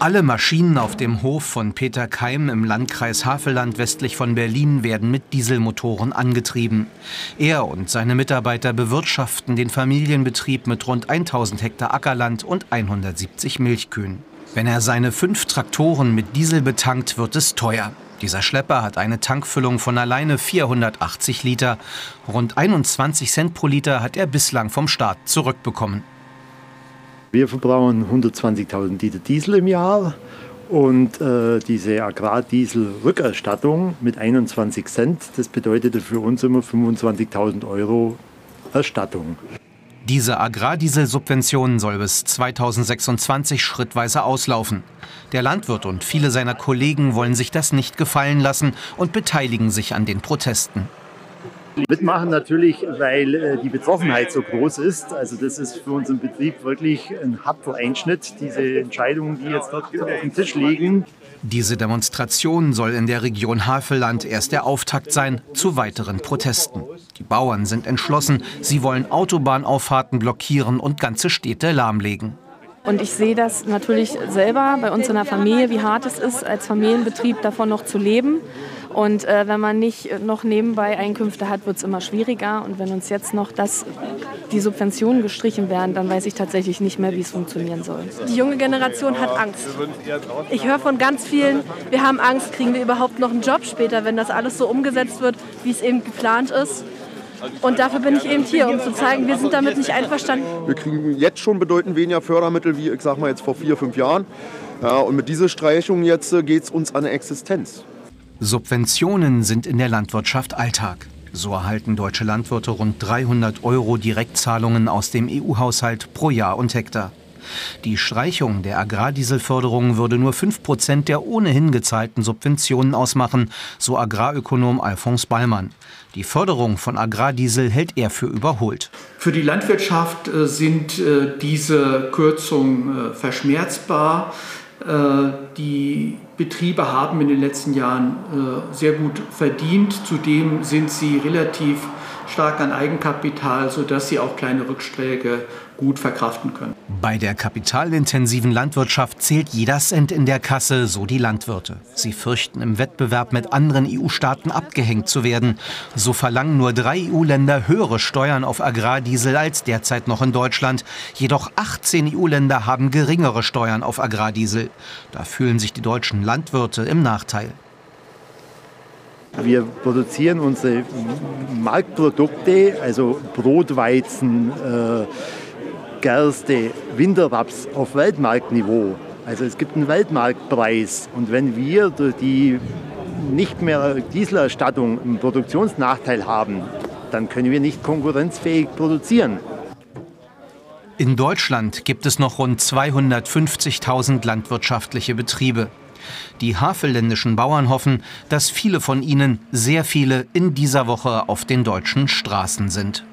Alle Maschinen auf dem Hof von Peter Keim im Landkreis Havelland westlich von Berlin werden mit Dieselmotoren angetrieben. Er und seine Mitarbeiter bewirtschaften den Familienbetrieb mit rund 1000 Hektar Ackerland und 170 Milchkühen. Wenn er seine fünf Traktoren mit Diesel betankt, wird es teuer. Dieser Schlepper hat eine Tankfüllung von alleine 480 Liter. Rund 21 Cent pro Liter hat er bislang vom Staat zurückbekommen. Wir verbrauchen 120.000 Liter Diesel im Jahr und äh, diese Agrardiesel-Rückerstattung mit 21 Cent, das bedeutet für uns immer 25.000 Euro Erstattung. Diese Agrardieselsubvention soll bis 2026 schrittweise auslaufen. Der Landwirt und viele seiner Kollegen wollen sich das nicht gefallen lassen und beteiligen sich an den Protesten. Mitmachen natürlich, weil äh, die Betroffenheit so groß ist. Also das ist für unseren Betrieb wirklich ein harter Einschnitt, diese Entscheidungen, die jetzt dort auf dem Tisch liegen. Diese Demonstration soll in der Region Havelland erst der Auftakt sein zu weiteren Protesten. Die Bauern sind entschlossen, sie wollen Autobahnauffahrten blockieren und ganze Städte lahmlegen. Und ich sehe das natürlich selber bei uns in der Familie, wie hart es ist, als Familienbetrieb davon noch zu leben. Und äh, wenn man nicht noch nebenbei Einkünfte hat, wird es immer schwieriger. Und wenn uns jetzt noch das, die Subventionen gestrichen werden, dann weiß ich tatsächlich nicht mehr, wie es funktionieren soll. Die junge Generation hat Angst. Ich höre von ganz vielen, wir haben Angst, kriegen wir überhaupt noch einen Job später, wenn das alles so umgesetzt wird, wie es eben geplant ist. Und dafür bin ich eben hier, um zu zeigen, wir sind damit nicht einverstanden. Wir kriegen jetzt schon bedeutend weniger Fördermittel wie, ich sag mal, jetzt vor vier, fünf Jahren. Ja, und mit dieser Streichung jetzt äh, geht es uns an eine Existenz. Subventionen sind in der Landwirtschaft Alltag. So erhalten deutsche Landwirte rund 300 Euro Direktzahlungen aus dem EU-Haushalt pro Jahr und Hektar. Die Streichung der Agrardieselförderung würde nur 5 Prozent der ohnehin gezahlten Subventionen ausmachen, so Agrarökonom Alfons Ballmann. Die Förderung von Agrardiesel hält er für überholt. Für die Landwirtschaft äh, sind äh, diese Kürzungen äh, verschmerzbar. Die Betriebe haben in den letzten Jahren sehr gut verdient. Zudem sind sie relativ stark an Eigenkapital, sodass sie auch kleine Rückschläge gut verkraften können. Bei der kapitalintensiven Landwirtschaft zählt jeder Cent in der Kasse, so die Landwirte. Sie fürchten, im Wettbewerb mit anderen EU-Staaten abgehängt zu werden. So verlangen nur drei EU-Länder höhere Steuern auf Agrardiesel als derzeit noch in Deutschland. Jedoch 18 EU-Länder haben geringere Steuern auf Agrardiesel. Da fühlen sich die deutschen Landwirte im Nachteil. Wir produzieren unsere Marktprodukte, also Brotweizen, äh, Gerste, Winterraps auf Weltmarktniveau. Also es gibt einen Weltmarktpreis. Und wenn wir durch die nicht mehr Dieselerstattung einen Produktionsnachteil haben, dann können wir nicht konkurrenzfähig produzieren. In Deutschland gibt es noch rund 250.000 landwirtschaftliche Betriebe. Die havelländischen Bauern hoffen, dass viele von ihnen, sehr viele, in dieser Woche auf den deutschen Straßen sind.